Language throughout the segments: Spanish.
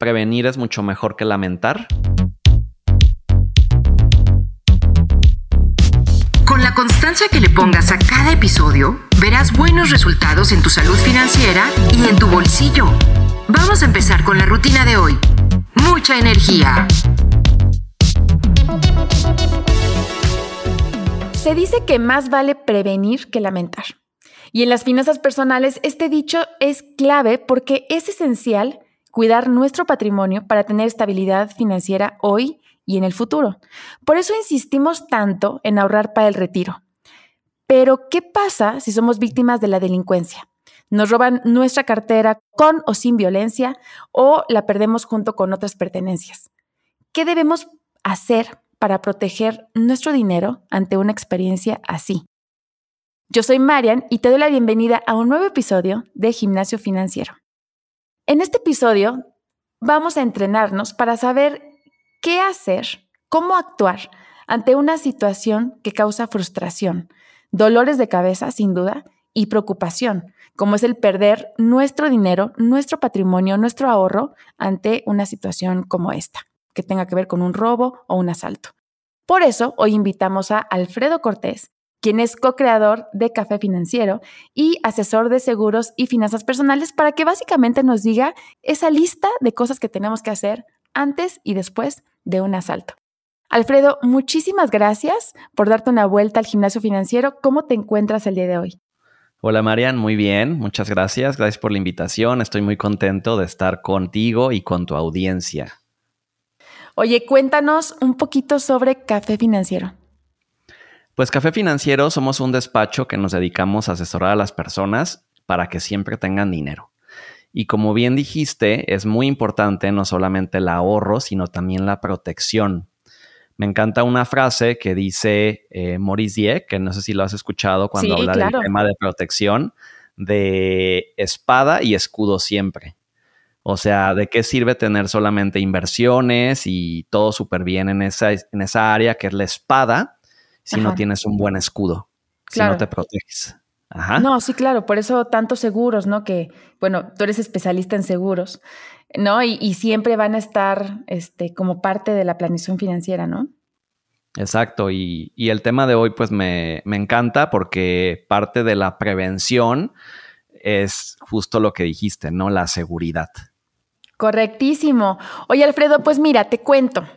prevenir es mucho mejor que lamentar. Con la constancia que le pongas a cada episodio, verás buenos resultados en tu salud financiera y en tu bolsillo. Vamos a empezar con la rutina de hoy. Mucha energía. Se dice que más vale prevenir que lamentar. Y en las finanzas personales, este dicho es clave porque es esencial cuidar nuestro patrimonio para tener estabilidad financiera hoy y en el futuro. Por eso insistimos tanto en ahorrar para el retiro. Pero, ¿qué pasa si somos víctimas de la delincuencia? Nos roban nuestra cartera con o sin violencia o la perdemos junto con otras pertenencias. ¿Qué debemos hacer para proteger nuestro dinero ante una experiencia así? Yo soy Marian y te doy la bienvenida a un nuevo episodio de Gimnasio Financiero. En este episodio vamos a entrenarnos para saber qué hacer, cómo actuar ante una situación que causa frustración, dolores de cabeza sin duda y preocupación, como es el perder nuestro dinero, nuestro patrimonio, nuestro ahorro ante una situación como esta, que tenga que ver con un robo o un asalto. Por eso hoy invitamos a Alfredo Cortés, quien es co-creador de Café Financiero y asesor de seguros y finanzas personales, para que básicamente nos diga esa lista de cosas que tenemos que hacer antes y después de un asalto. Alfredo, muchísimas gracias por darte una vuelta al gimnasio financiero. ¿Cómo te encuentras el día de hoy? Hola Marian, muy bien, muchas gracias. Gracias por la invitación. Estoy muy contento de estar contigo y con tu audiencia. Oye, cuéntanos un poquito sobre Café Financiero. Pues Café Financiero somos un despacho que nos dedicamos a asesorar a las personas para que siempre tengan dinero. Y como bien dijiste, es muy importante no solamente el ahorro, sino también la protección. Me encanta una frase que dice eh, Maurice Dieck, que no sé si lo has escuchado cuando habla del tema de protección, de espada y escudo siempre. O sea, ¿de qué sirve tener solamente inversiones y todo súper bien en esa, en esa área que es la espada? Si no tienes un buen escudo, si no te proteges. Ajá. No, sí, claro, por eso tantos seguros, ¿no? Que, bueno, tú eres especialista en seguros, ¿no? Y, siempre van a estar este, como parte de la planeación financiera, ¿no? Exacto, y, y el tema de hoy pues me, me, encanta porque parte de la prevención es justo lo que dijiste, ¿no? La seguridad. Correctísimo. Oye, Alfredo, pues mira, te cuento.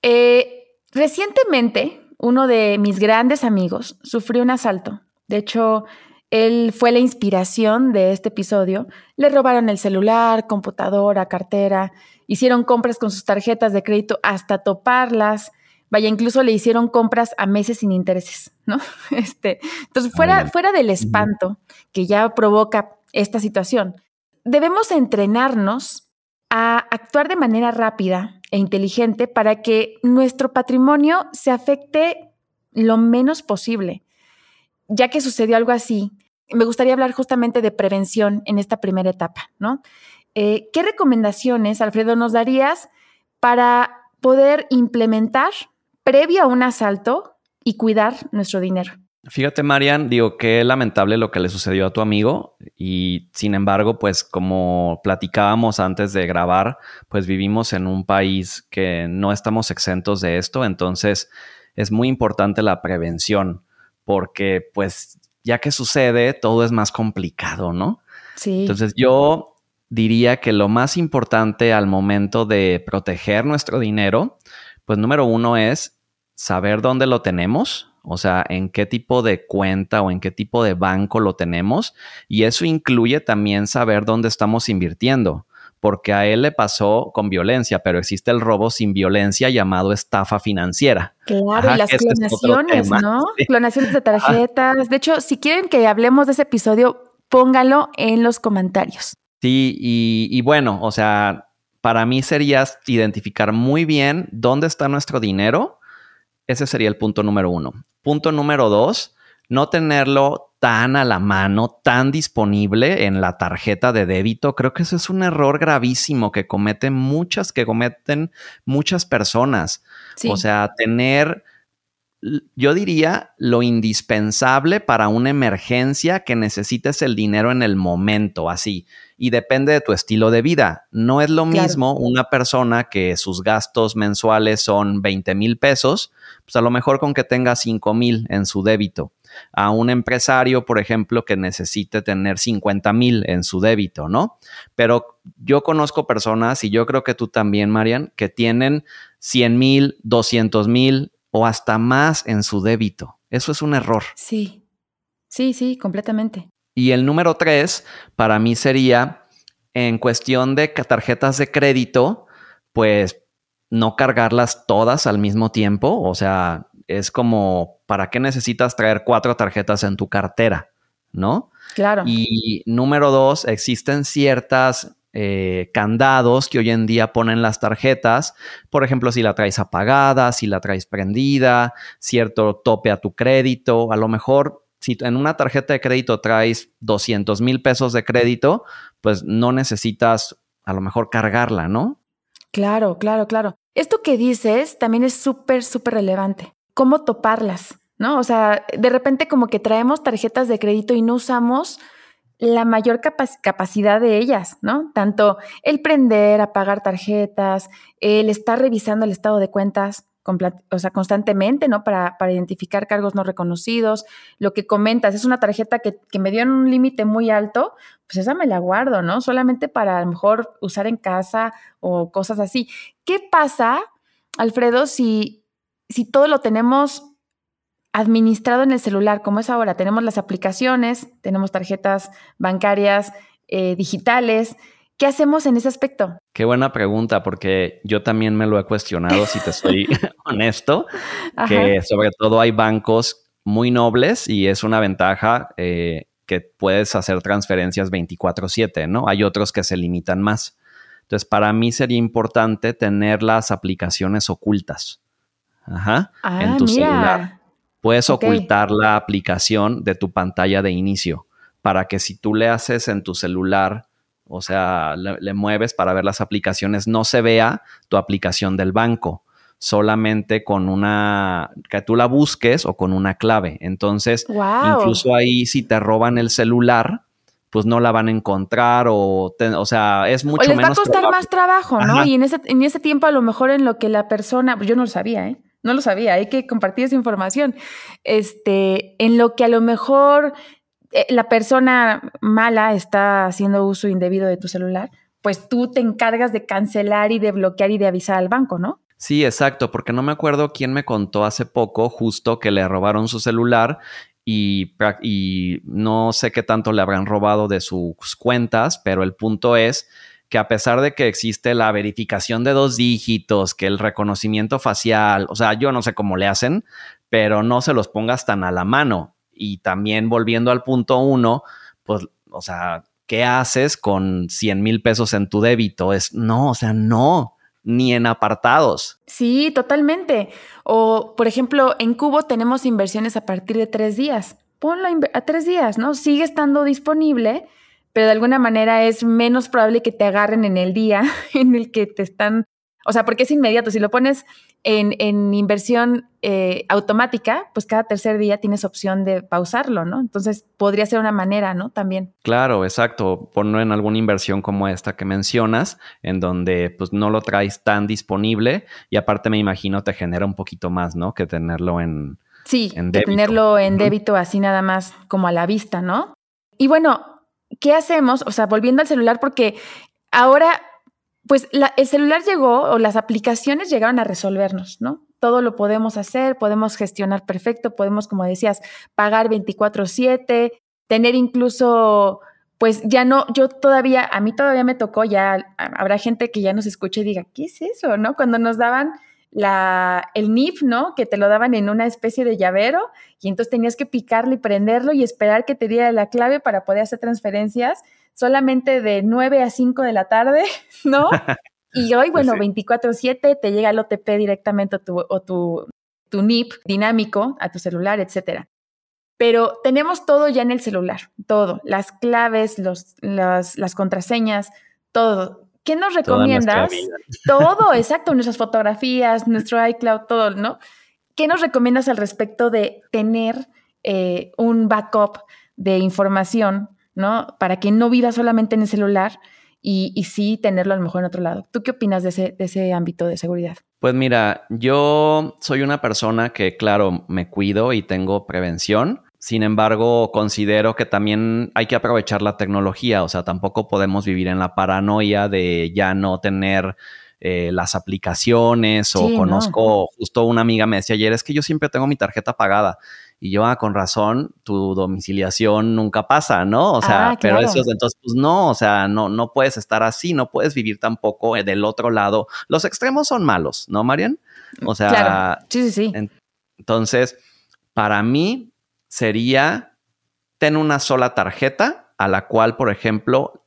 Eh, recientemente uno de mis grandes amigos sufrió un asalto. De hecho, él fue la inspiración de este episodio. Le robaron el celular, computadora, cartera, hicieron compras con sus tarjetas de crédito hasta toparlas. Vaya, incluso le hicieron compras a meses sin intereses, ¿no? Este, entonces, fuera, fuera del espanto que ya provoca esta situación, debemos entrenarnos a actuar de manera rápida e inteligente para que nuestro patrimonio se afecte lo menos posible. Ya que sucedió algo así, me gustaría hablar justamente de prevención en esta primera etapa, ¿no? Eh, ¿Qué recomendaciones, Alfredo, nos darías para poder implementar previo a un asalto y cuidar nuestro dinero? Fíjate, Marian, digo que lamentable lo que le sucedió a tu amigo y sin embargo, pues como platicábamos antes de grabar, pues vivimos en un país que no estamos exentos de esto, entonces es muy importante la prevención porque pues ya que sucede, todo es más complicado, ¿no? Sí. Entonces yo diría que lo más importante al momento de proteger nuestro dinero, pues número uno es saber dónde lo tenemos, o sea, en qué tipo de cuenta o en qué tipo de banco lo tenemos. Y eso incluye también saber dónde estamos invirtiendo, porque a él le pasó con violencia, pero existe el robo sin violencia llamado estafa financiera. Claro, y las clonaciones, ¿no? Clonaciones de tarjetas. De hecho, si quieren que hablemos de ese episodio, póngalo en los comentarios. Sí, y, y bueno, o sea, para mí sería identificar muy bien dónde está nuestro dinero. Ese sería el punto número uno. Punto número dos, no tenerlo tan a la mano, tan disponible en la tarjeta de débito. Creo que eso es un error gravísimo que cometen muchas, que cometen muchas personas. O sea, tener yo diría lo indispensable para una emergencia que necesites el dinero en el momento, así. Y depende de tu estilo de vida. No es lo mismo una persona que sus gastos mensuales son 20 mil pesos, pues a lo mejor con que tenga 5 mil en su débito. A un empresario, por ejemplo, que necesite tener 50 mil en su débito, ¿no? Pero yo conozco personas, y yo creo que tú también, Marian, que tienen 100 mil, 200 mil, o hasta más en su débito. Eso es un error. Sí, sí, sí, completamente. Y el número tres para mí sería en cuestión de tarjetas de crédito, pues no cargarlas todas al mismo tiempo. O sea, es como, ¿para qué necesitas traer cuatro tarjetas en tu cartera? ¿No? Claro. Y número dos, existen ciertas eh, candados que hoy en día ponen las tarjetas. Por ejemplo, si la traes apagada, si la traes prendida, cierto tope a tu crédito. A lo mejor, si en una tarjeta de crédito traes 200 mil pesos de crédito, pues no necesitas a lo mejor cargarla, ¿no? Claro, claro, claro. Esto que dices también es súper, súper relevante. ¿Cómo toparlas? ¿No? O sea, de repente como que traemos tarjetas de crédito y no usamos la mayor capacidad de ellas, ¿no? Tanto el prender, apagar tarjetas, el estar revisando el estado de cuentas, o sea, constantemente, ¿no? Para, para, identificar cargos no reconocidos. Lo que comentas, es una tarjeta que, que me dio un límite muy alto, pues esa me la guardo, ¿no? Solamente para a lo mejor usar en casa o cosas así. ¿Qué pasa, Alfredo, si, si todo lo tenemos administrado en el celular, como es ahora. Tenemos las aplicaciones, tenemos tarjetas bancarias eh, digitales. ¿Qué hacemos en ese aspecto? Qué buena pregunta, porque yo también me lo he cuestionado, si te soy honesto, que sobre todo hay bancos muy nobles y es una ventaja eh, que puedes hacer transferencias 24/7, ¿no? Hay otros que se limitan más. Entonces, para mí sería importante tener las aplicaciones ocultas. Ajá. en ah, tu celular. Puedes ocultar la aplicación de tu pantalla de inicio para que si tú le haces en tu celular, o sea, le, mueves para ver las aplicaciones, no se vea tu aplicación del banco, solamente con una, que tú la busques o con una clave. Entonces, incluso ahí si te roban el celular, pues no la van a encontrar o, o sea, es mucho o les va a costar más trabajo, ¿no? Y en ese, en ese tiempo a lo mejor en lo que la persona, pues yo no lo sabía, ¿eh? No lo sabía, hay que compartir esa información. Este, en lo que a lo mejor eh, la persona mala está haciendo uso indebido de tu celular, pues tú te encargas de cancelar y de bloquear y de avisar al banco, ¿no? Sí, exacto, porque no me acuerdo quién me contó hace poco justo que le robaron su celular y, y no sé qué tanto le habrán robado de sus cuentas, pero el punto es que a pesar de que existe la verificación de dos dígitos, que el reconocimiento facial, o sea, yo no sé cómo le hacen, pero no se los pongas tan a la mano. Y también volviendo al punto uno, pues, o sea, ¿qué haces con 100 mil pesos en tu débito? Es no, o sea, no, ni en apartados. Sí, totalmente. O, por ejemplo, en Cubo tenemos inversiones a partir de tres días. Ponlo a tres días, ¿no? Sigue estando disponible pero de alguna manera es menos probable que te agarren en el día en el que te están, o sea, porque es inmediato. Si lo pones en, inversión eh, automática, pues cada tercer día tienes opción de pausarlo, ¿no? Entonces podría ser una manera, ¿no? También. Claro, exacto. Ponlo en alguna inversión como esta que mencionas, en donde pues no lo traes tan disponible y aparte me imagino te genera un poquito más, ¿no? Que tenerlo en... Sí, tenerlo en débito así nada más como a la vista, ¿no? Y bueno, ¿qué hacemos? O sea, volviendo al celular, porque ahora, pues el celular llegó o las aplicaciones llegaron a resolvernos, ¿no? Todo lo podemos hacer, podemos gestionar perfecto, podemos, como decías, pagar 24/7, tener incluso, pues ya no, yo todavía, a mí todavía me tocó, ya habrá gente que ya nos escuche y diga, ¿qué es eso? ¿No? Cuando nos daban la, el NIF, ¿no? Que te lo daban en una especie de llavero y entonces tenías que picarlo y prenderlo y esperar que te diera la clave para poder hacer transferencias solamente de 9 a 5 de la tarde, ¿no? Y hoy, bueno, 24/7 te llega el OTP directamente tu, o tu, tu NIP dinámico a tu celular, etcétera. Pero tenemos todo ya en el celular, todo, las claves, los, las, las contraseñas, todo. ¿Qué nos recomiendas? Todo, exacto, nuestras fotografías, nuestro iCloud, todo, ¿no? ¿qué nos recomiendas al respecto de tener eh, un backup de información, ¿no? Para que no viva solamente en el celular y, sí tenerlo a lo mejor en otro lado. ¿Tú qué opinas de ese, de ese ámbito de seguridad? Pues mira, yo soy una persona que, claro, me cuido y tengo prevención. Sin embargo, considero que también hay que aprovechar la tecnología. O sea, tampoco podemos vivir en la paranoia de ya no tener eh, las aplicaciones o conozco, justo una amiga me decía ayer, es que yo siempre tengo mi tarjeta pagada. Y yo, ah, con razón, tu domiciliación nunca pasa, ¿no? O sea, ah, pero eso, entonces, pues no, o sea, no, no puedes estar así, no puedes vivir tampoco eh, del otro lado. Los extremos son malos, ¿no, Marian? O sea, sí, sí, sí. entonces, para mí sería tener una sola tarjeta a la cual, por ejemplo,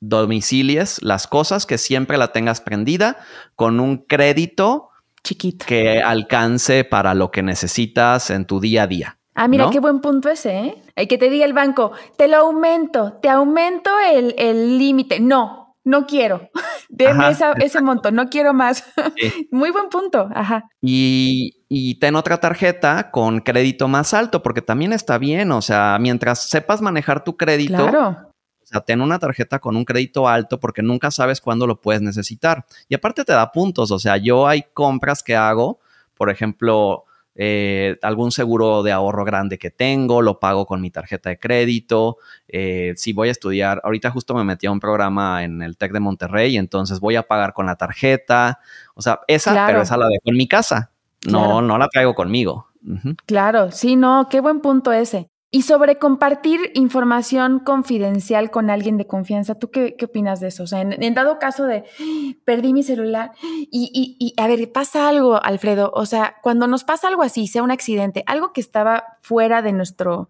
domicilies las cosas, que siempre la tengas prendida con un crédito chiquito que alcance para lo que necesitas en tu día a día. Ah, mira, qué buen punto ese, ¿eh? Hay que te diga el banco, te lo aumento, te aumento el límite. No, no quiero. Ese monto, no quiero más. Muy buen punto, ajá. Y, y ten otra tarjeta con crédito más alto, porque también está bien, o sea, mientras sepas manejar tu crédito, claro sea, ten una tarjeta con un crédito alto porque nunca sabes cuándo lo puedes necesitar. Y aparte te da puntos, o sea, yo hay compras que hago, por ejemplo, eh, algún seguro de ahorro grande que tengo, lo pago con mi tarjeta de crédito. Eh, si voy a estudiar, ahorita justo me metí a un programa en el TEC de Monterrey, entonces voy a pagar con la tarjeta. O sea, esa, pero esa la dejo en mi casa. No, no la traigo conmigo. Claro, sí, no, qué buen punto ese. Y sobre compartir información confidencial con alguien de confianza, ¿tú qué, opinas de eso? O sea, en, dado caso de perdí mi celular y, y, y, a ver, pasa algo, Alfredo. O sea, cuando nos pasa algo así, sea un accidente, algo que estaba fuera de nuestro,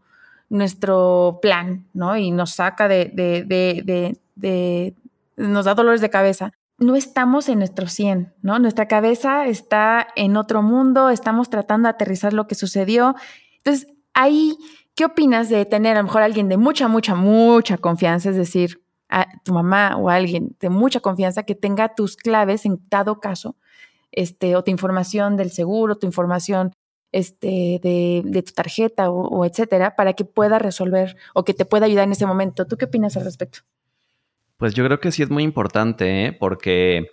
nuestro plan, ¿no? Y nos saca de, de, de, de, nos da dolores de cabeza. No estamos en nuestro 100, ¿no? Nuestra cabeza está en otro mundo, estamos tratando de aterrizar lo que sucedió. Entonces, ahí ¿Qué opinas de tener a lo mejor alguien de mucha, mucha, mucha confianza? Es decir, a tu mamá o alguien de mucha confianza que tenga tus claves en dado caso, este, o tu información del seguro, tu información este, de, tu tarjeta o, etcétera, para que pueda resolver o que te pueda ayudar en ese momento. ¿Tú qué opinas al respecto? Pues yo creo que sí es muy importante, ¿eh? porque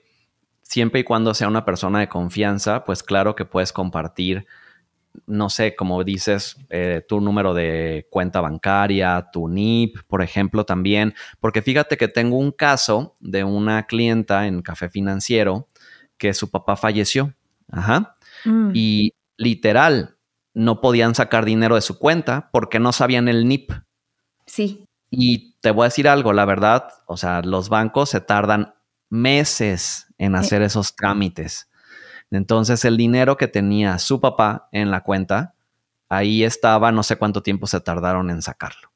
siempre y cuando sea una persona de confianza, pues claro que puedes compartir no sé, como dices, eh, tu número de cuenta bancaria, tu NIP, por ejemplo, también, porque fíjate que tengo un caso de una clienta en Café Financiero que su papá falleció. Ajá. Mm. Y literal, no podían sacar dinero de su cuenta porque no sabían el NIP. Sí. Y te voy a decir algo, la verdad, o sea, los bancos se tardan meses en hacer esos trámites. Entonces el dinero que tenía su papá en la cuenta, ahí estaba, no sé cuánto tiempo se tardaron en sacarlo.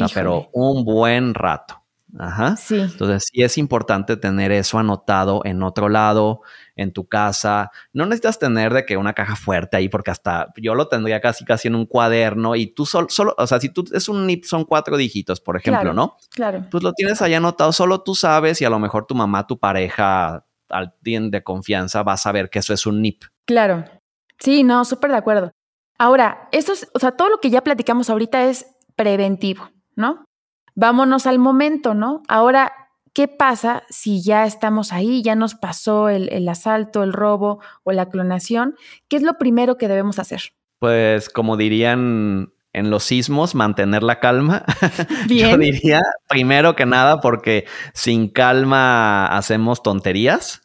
O sea, pero un buen rato. Ajá. Sí. Entonces sí es importante tener eso anotado en otro lado, en tu casa. No necesitas tener de que una caja fuerte ahí, porque hasta yo lo tendría casi casi en un cuaderno y tú solo, solo o sea, si tú es un NIP son cuatro dígitos, por ejemplo, ¿no? Claro. Pues lo tienes ahí anotado, solo tú sabes y a lo mejor tu mamá, tu pareja, alguien de confianza va a saber que eso es un NIP. Claro. Sí, no, súper de acuerdo. Ahora, eso es, o sea, todo lo que ya platicamos ahorita es preventivo, ¿no? Vámonos al momento, ¿no? Ahora, ¿qué pasa si ya estamos ahí, ya nos pasó el, el asalto, el robo o la clonación? ¿Qué es lo primero que debemos hacer? Pues como dirían en los sismos, mantener la calma. Yo diría, primero que nada, porque sin calma hacemos tonterías.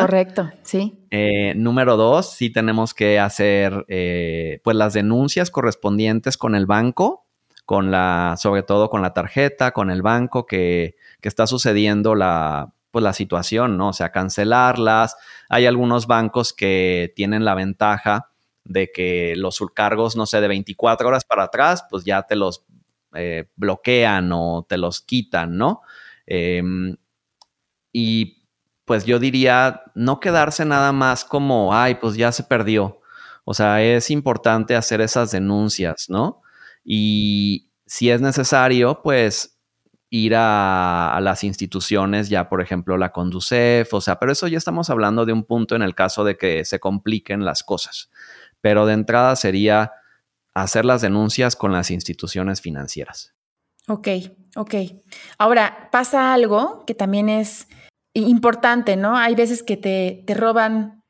Correcto, sí. Eh, número dos, sí tenemos que hacer eh, pues las denuncias correspondientes con el banco, con la, sobre todo con la tarjeta, con el banco que, que está sucediendo la, pues la situación, ¿no? O sea, cancelarlas. Hay algunos bancos que tienen la ventaja de que los subcargos, no sé, de 24 horas para atrás, pues ya te los eh, bloquean o te los quitan, ¿no? Em, y pues yo diría, no quedarse nada más como, ay, pues ya se perdió. O sea, es importante hacer esas denuncias, ¿no? Y si es necesario, pues ir a, a, las instituciones, ya por ejemplo la Conducef, o sea, pero eso ya estamos hablando de un punto en el caso de que se compliquen las cosas. Pero de entrada sería hacer las denuncias con las instituciones financieras. Ok, ok. Ahora, pasa algo que también es importante, ¿no? Hay veces que te, te roban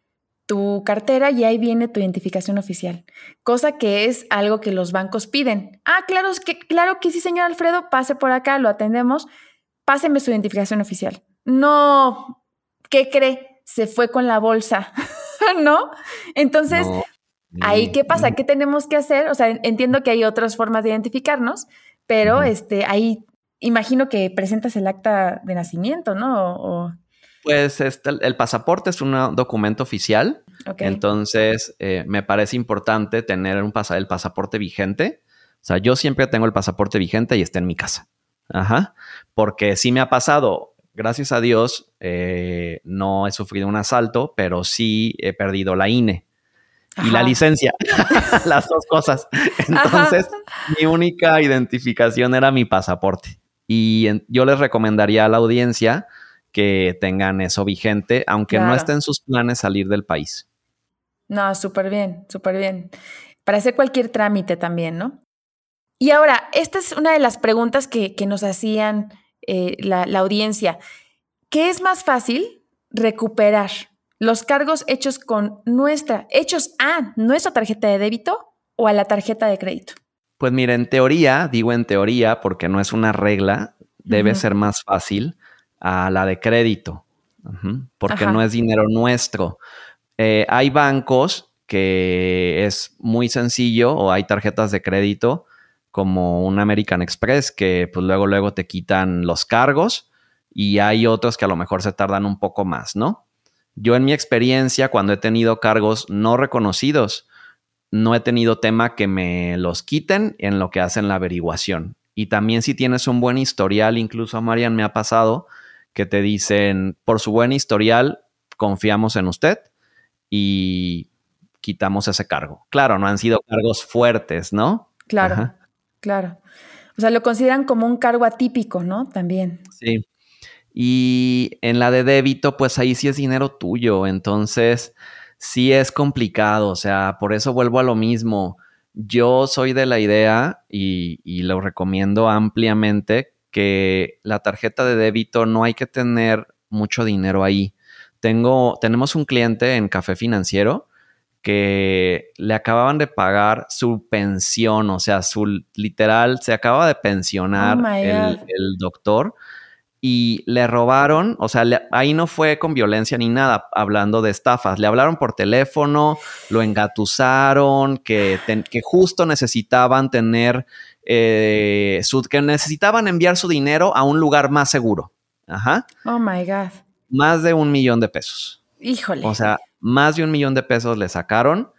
tu cartera y ahí viene tu identificación oficial, cosa que es algo que los bancos piden. Ah, claro que, claro que sí, señor Alfredo, pase por acá, lo atendemos, páseme su identificación oficial. No, ¿qué cree? Se fue con la bolsa, ¿no? Entonces, ahí qué pasa, ¿qué tenemos que hacer? O sea, entiendo que hay otras formas de identificarnos, pero este, ahí imagino que presentas el acta de nacimiento, ¿no? Pues este, el pasaporte es un documento oficial, entonces eh, me parece importante tener un el pasaporte vigente. O sea, yo siempre tengo el pasaporte vigente y está en mi casa. Ajá. Porque sí me ha pasado, gracias a Dios, eh, no he sufrido un asalto, pero sí he perdido la INE y la licencia, las dos cosas. Entonces, mi única identificación era mi pasaporte. Y yo les recomendaría a la audiencia que tengan eso vigente, aunque no esté en sus planes salir del país. No, súper bien, súper bien. Para hacer cualquier trámite también, ¿no? Y ahora, esta es una de las preguntas que, nos hacían eh, la, la audiencia. ¿Qué es más fácil recuperar? ¿Los cargos hechos con nuestra, hechos a nuestra tarjeta de débito o a la tarjeta de crédito? Pues mira, en teoría, digo en teoría porque no es una regla, debe ser más fácil a la de crédito, porque no es dinero nuestro. Eh, hay bancos que es muy sencillo o hay tarjetas de crédito como un American Express que pues luego luego te quitan los cargos y hay otros que a lo mejor se tardan un poco más, ¿no? Yo en mi experiencia cuando he tenido cargos no reconocidos, no he tenido tema que me los quiten en lo que hacen la averiguación. Y también si tienes un buen historial, incluso a Marian me ha pasado, que te dicen, por su buen historial, confiamos en usted y quitamos ese cargo. Claro, no han sido cargos fuertes, ¿no? Claro, claro. O sea, lo consideran como un cargo atípico, ¿no? También. Sí. Y en la de débito, pues ahí sí es dinero tuyo. Entonces, sí es complicado. O sea, por eso vuelvo a lo mismo. Yo soy de la idea y, y lo recomiendo ampliamente que la tarjeta de débito no hay que tener mucho dinero ahí. Tengo, tenemos un cliente en Café Financiero que le acababan de pagar su pensión, o sea, su literal, se acaba de pensionar oh el, el, doctor y le robaron, o sea, ahí no fue con violencia ni nada, hablando de estafas, le hablaron por teléfono, lo engatusaron, que, que justo necesitaban tener eh, que necesitaban enviar su dinero a un lugar más seguro. Ajá. Oh my God. Más de un millón de pesos. Híjole. O sea, más de un millón de pesos le sacaron.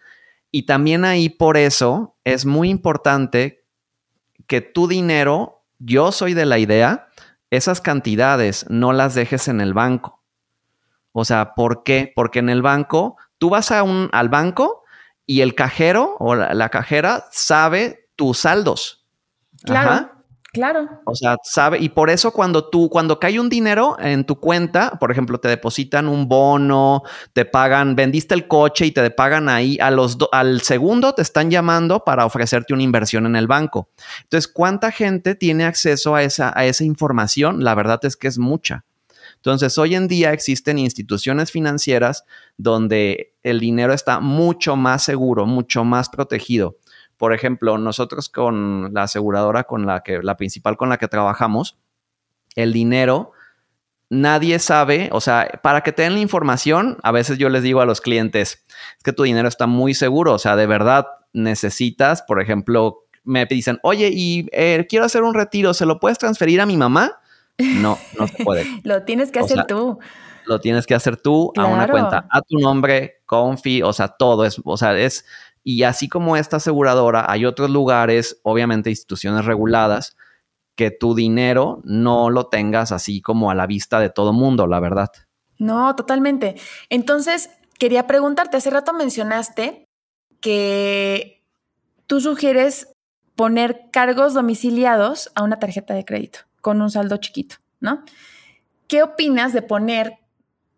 Y también ahí por eso es muy importante que tu dinero, yo soy de la idea, esas cantidades no las dejes en el banco. O sea, ¿por qué? Porque en el banco, tú vas a un, al banco y el cajero o la cajera sabe tus saldos. Claro. Claro. O sea, sabe, y por eso cuando tú, cuando cae un dinero en tu cuenta, por ejemplo, te depositan un bono, te pagan, vendiste el coche y te pagan ahí, a los al segundo te están llamando para ofrecerte una inversión en el banco. Entonces, ¿cuánta gente tiene acceso a esa, a esa información? La verdad es que es mucha. Entonces, hoy en día existen instituciones financieras donde el dinero está mucho más seguro, mucho más protegido. Por ejemplo, nosotros con la aseguradora con la que, la principal con la que trabajamos, el dinero, nadie sabe, o sea, para que tengan la información, a veces yo les digo a los clientes, es que tu dinero está muy seguro, o sea, de verdad necesitas, por ejemplo, me dicen, oye, y eh, quiero hacer un retiro, ¿se lo puedes transferir a mi mamá? No, no se puede. lo tienes que hacer tú. Lo tienes que hacer tú a una cuenta, a tu nombre, Confi, o sea, todo es, o sea, es y así como esta aseguradora, hay otros lugares, obviamente instituciones reguladas, que tu dinero no lo tengas así como a la vista de todo mundo, la verdad. No, totalmente. Entonces, quería preguntarte, hace rato mencionaste que tú sugieres poner cargos domiciliados a una tarjeta de crédito con un saldo chiquito, ¿no? ¿Qué opinas de poner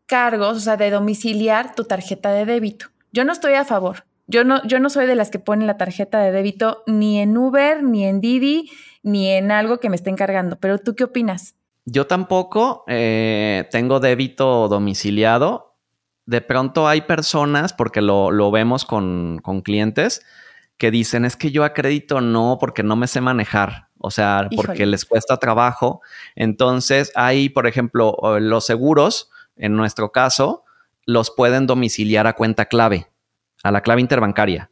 cargos, o sea, de domiciliar tu tarjeta de débito? Yo no estoy a favor. Yo no, yo no soy de las que ponen la tarjeta de débito ni en Uber, ni en Didi, ni en algo que me estén cargando. Pero tú qué opinas? Yo tampoco eh, tengo débito domiciliado. De pronto hay personas, porque lo, vemos con, con, clientes, que dicen es que yo a crédito no, porque no me sé manejar. O sea, porque les cuesta trabajo. Entonces, hay, por ejemplo, los seguros, en nuestro caso, los pueden domiciliar a cuenta clave, a la clave interbancaria.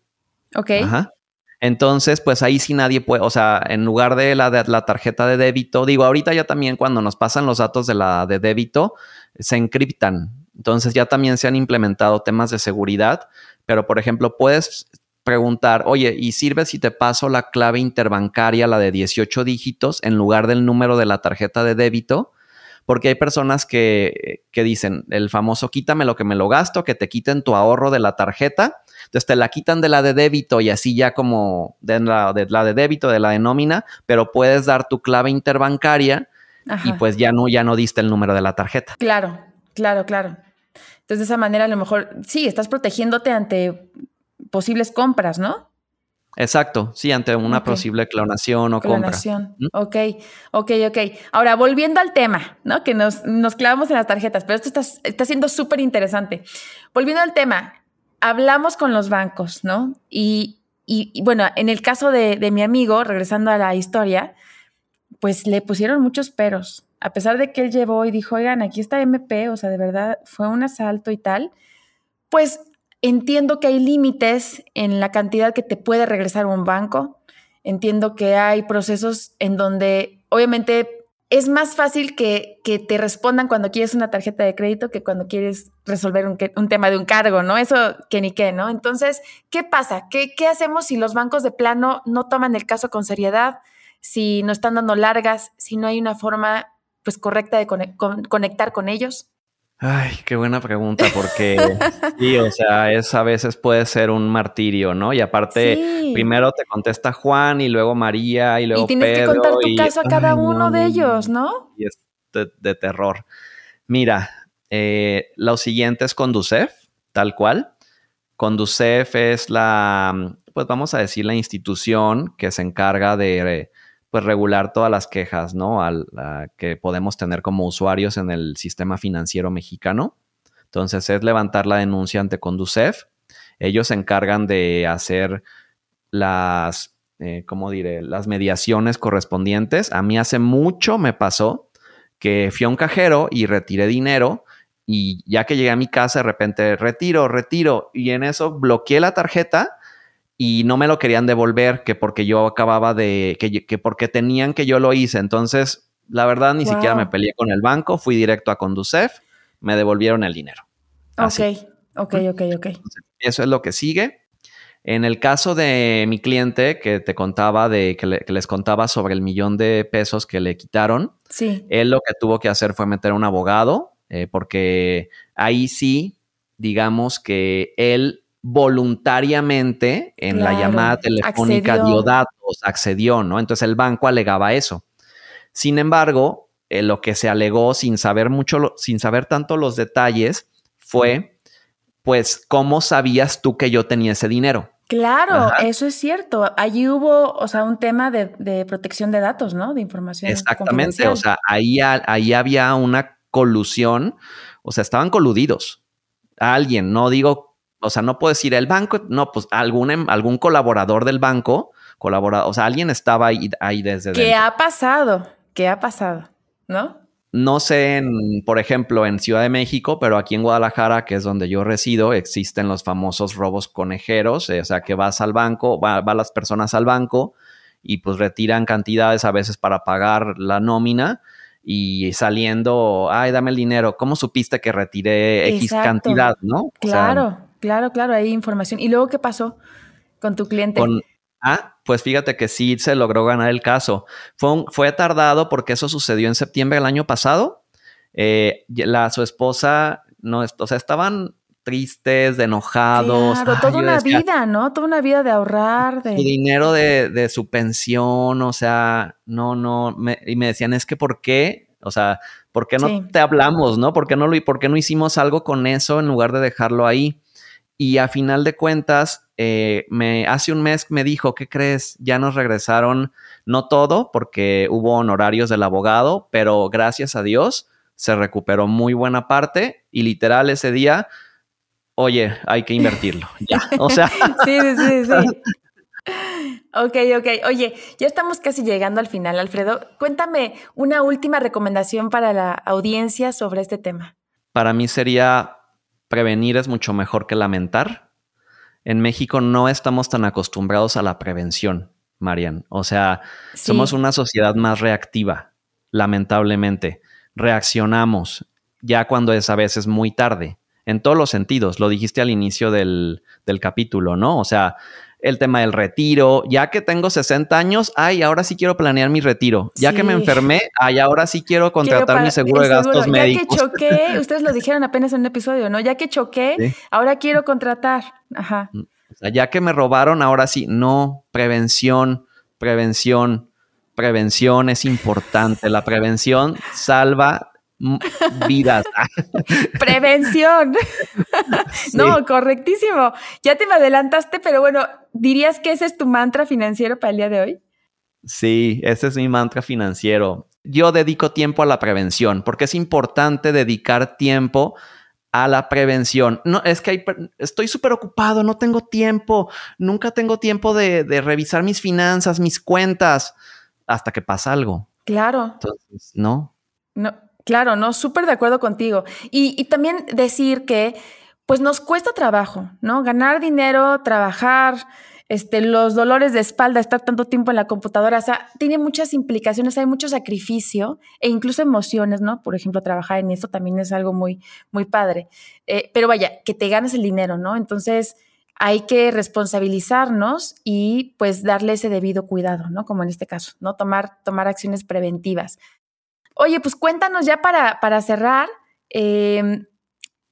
Ok. Ajá. Entonces, pues ahí sí nadie puede, o sea, en lugar de la, de la tarjeta de débito, digo, ahorita ya también cuando nos pasan los datos de la de débito, se encriptan. Entonces ya también se han implementado temas de seguridad, pero por ejemplo, puedes preguntar, oye, ¿y sirve si te paso la clave interbancaria, la de 18 dígitos, en lugar del número de la tarjeta de débito? Porque hay personas que, que dicen, el famoso quítame lo que me lo gasto, que te quiten tu ahorro de la tarjeta entonces te la quitan de la de débito y así ya como de la de, la de débito, de la de nómina, pero puedes dar tu clave interbancaria y pues ya no, ya no diste el número de la tarjeta. Claro, claro, claro. Entonces de esa manera a lo mejor sí, estás protegiéndote ante posibles compras, ¿no? Exacto, sí, ante una posible clonación o clonación. compra. Ok, ok, ok. Ahora, volviendo al tema, ¿no? Que nos, nos clavamos en las tarjetas, pero esto está, está siendo súper interesante. Volviendo al tema, hablamos con los bancos, ¿no? Y, bueno, en el caso de, mi amigo, regresando a la historia, pues le pusieron muchos peros. A pesar de que él llevó y dijo, oigan, aquí está MP, o sea, de verdad fue un asalto y tal, pues entiendo que hay límites en la cantidad que te puede regresar un banco. Entiendo que hay procesos en donde obviamente es más fácil que, te respondan cuando quieres una tarjeta de crédito que cuando quieres resolver un, tema de un cargo, ¿no? Eso que ni qué, ¿no? Entonces, ¿qué pasa? ¿Qué, ¿Qué, hacemos si los bancos de plano no toman el caso con seriedad? Si no están dando largas, si no hay una forma pues correcta de conectar con ellos? Ay, qué buena pregunta, porque sí, o sea, es a veces puede ser un martirio, ¿no? Y aparte, primero te contesta Juan y luego María y luego Y tienes que contar tu caso a cada uno de ellos, ¿no? Y es de, terror. Mira, eh, lo siguiente es Conducef, tal cual. Conducef es la, pues vamos a decir, la institución que se encarga de pues regular todas las quejas, ¿no? Al, que podemos tener como usuarios en el sistema financiero mexicano. Entonces es levantar la denuncia ante Conducef. Ellos se encargan de hacer las, eh, ¿cómo diré? Las mediaciones correspondientes. A mí hace mucho me pasó que fui a un cajero y retiré dinero y ya que llegué a mi casa de repente retiro, retiro y en eso bloqueé la tarjeta y no me lo querían devolver, que porque yo acababa de, que, porque tenían que yo lo hice. Entonces, la verdad, ni siquiera me peleé con el banco, fui directo a Conducef, me devolvieron el dinero. Ok, ok, ok, ok. eso es lo que sigue. En el caso de mi cliente que te contaba, de que, les contaba sobre el millón de pesos que le quitaron, sí. él lo que tuvo que hacer fue meter a un abogado, eh, porque ahí sí, digamos que él voluntariamente en la llamada telefónica dio datos, accedió, ¿no? Entonces el banco alegaba eso. Sin embargo, eh, lo que se alegó sin saber mucho, sin saber tanto los detalles, fue, pues, ¿cómo sabías tú que yo tenía ese dinero? Claro, eso es cierto. Allí hubo, o sea, un tema de, protección de datos, ¿no? De información. Exactamente, o sea, ahí, ahí había una colusión, o sea, estaban coludidos. Alguien, no digo o sea, no puedo decir el banco, no, pues algún, algún colaborador del banco, colaborador, o sea, alguien estaba ahí, ahí desde... ¿Qué ha pasado? ¿Qué ha pasado? ¿No? No sé, en, por ejemplo, en Ciudad de México, pero aquí en Guadalajara, que es donde yo resido, existen los famosos robos conejeros, eh, o sea, que vas al banco, van va las personas al banco y pues retiran cantidades a veces para pagar la nómina y saliendo, ay, dame el dinero, ¿cómo supiste que retiré X cantidad, no? Claro. Claro, claro, hay información. ¿Y luego qué pasó con tu cliente? ah, pues fíjate que sí se logró ganar el caso. Fue, fue tardado porque eso sucedió en septiembre del año pasado. Eh, la, su esposa, no, o sea, estaban tristes, de enojados. Claro, toda una vida, ¿no? Toda una vida de ahorrar. De... Su dinero de, su pensión, o sea, no, no, y me decían, es que ¿por qué? O sea, ¿por qué no te hablamos, no? ¿Por qué no, lo, ¿Por qué no hicimos algo con eso en lugar de dejarlo ahí? Y a final de cuentas, eh, me, hace un mes me dijo, ¿qué crees? Ya nos regresaron, no todo, porque hubo honorarios del abogado, pero gracias a Dios se recuperó muy buena parte y literal ese día, oye, hay que invertirlo. Ya, o sea. sí, sí, sí. Ok, ok. Oye, ya estamos casi llegando al final, Alfredo. Cuéntame una última recomendación para la audiencia sobre este tema. Para mí sería prevenir es mucho mejor que lamentar. En México no estamos tan acostumbrados a la prevención, Marian. O sea, somos una sociedad más reactiva, lamentablemente. Reaccionamos ya cuando es a veces muy tarde, en todos los sentidos. Lo dijiste al inicio del, del capítulo, ¿no? O sea, el tema del retiro. Ya que tengo 60 años, ay, ahora sí quiero planear mi retiro. Ya que me enfermé, ay, ahora sí quiero contratar mi seguro de gastos médicos. Ya que choqué, ustedes lo dijeron apenas en un episodio, ¿no? Ya que choqué, ahora quiero contratar. Ajá. Mm, o sea, ya que me robaron, ahora sí, no, prevención, prevención, prevención es importante. La prevención salva vidas. Prevención. No, correctísimo. Ya te me adelantaste, pero bueno, ¿dirías que ese es tu mantra financiero para el día de hoy? Sí, ese es mi mantra financiero. Yo dedico tiempo a la prevención porque es importante dedicar tiempo a la prevención. No, es que estoy súper ocupado, no tengo tiempo, nunca tengo tiempo de, de revisar mis finanzas, mis cuentas, hasta que pasa algo. Claro. Entonces, no. No, Claro, no, súper de acuerdo contigo. Y, también decir que, pues nos cuesta trabajo, ¿no? Ganar dinero, trabajar, este, los dolores de espalda, estar tanto tiempo en la computadora, o sea, tiene muchas implicaciones, hay mucho sacrificio e incluso emociones, ¿no? Por ejemplo, trabajar en esto también es algo muy, muy padre. Eh, pero vaya, que te ganes el dinero, ¿no? Entonces hay que responsabilizarnos y pues darle ese debido cuidado, ¿no? Como en este caso, ¿no? Tomar, tomar acciones preventivas. Oye, pues cuéntanos ya para, para cerrar, em,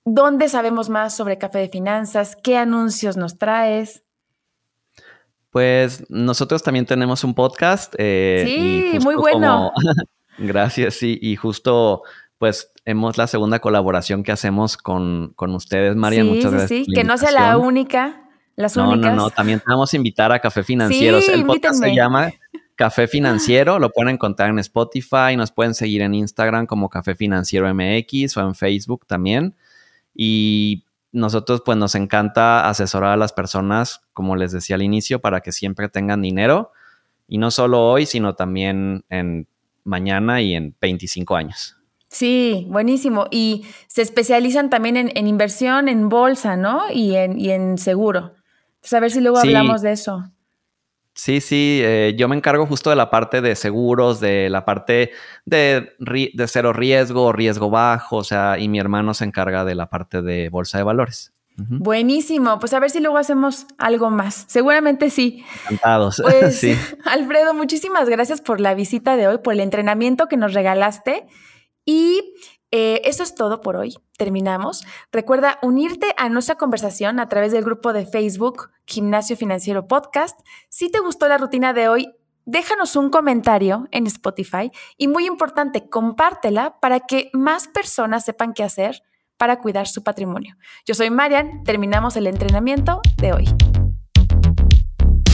¿dónde sabemos más sobre Café de Finanzas? ¿Qué anuncios nos traes? Pues nosotros también tenemos un podcast. Eh, sí, muy bueno. gracias, sí, y justo pues hemos la segunda colaboración que hacemos con, con ustedes, María. muchas gracias. Sí, que no sea la única. Las no, únicas. no, no, también vamos a invitar a Café Financieros. El podcast se llama Café Financiero, lo pueden encontrar en Spotify, nos pueden seguir en Instagram como Café Financiero MX o en Facebook también. Y nosotros pues nos encanta asesorar a las personas, como les decía al inicio, para que siempre tengan dinero. Y no solo hoy, sino también en mañana y en 25 años. Sí, buenísimo. Y se especializan también en, inversión en bolsa, ¿no? Y en, y en seguro. Pues a ver si luego hablamos de eso. Sí, sí, eh, yo me encargo justo de la parte de seguros, de la parte de, de cero riesgo, riesgo bajo, o sea, y mi hermano se encarga de la parte de bolsa de valores. Buenísimo, pues a ver si luego hacemos algo más. Seguramente sí. Encantados. Pues, sí. Alfredo, muchísimas gracias por la visita de hoy, por el entrenamiento que nos regalaste. Y eh, eso es todo por hoy. Terminamos. Recuerda unirte a nuestra conversación a través del grupo de Facebook Gimnasio Financiero Podcast. Si te gustó la rutina de hoy, déjanos un comentario en Spotify y muy importante, compártela para que más personas sepan qué hacer para cuidar su patrimonio. Yo soy Marian, terminamos el entrenamiento de hoy.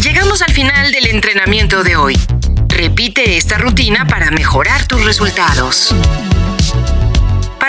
Llegamos al final del entrenamiento de hoy. Repite esta rutina para mejorar tus resultados.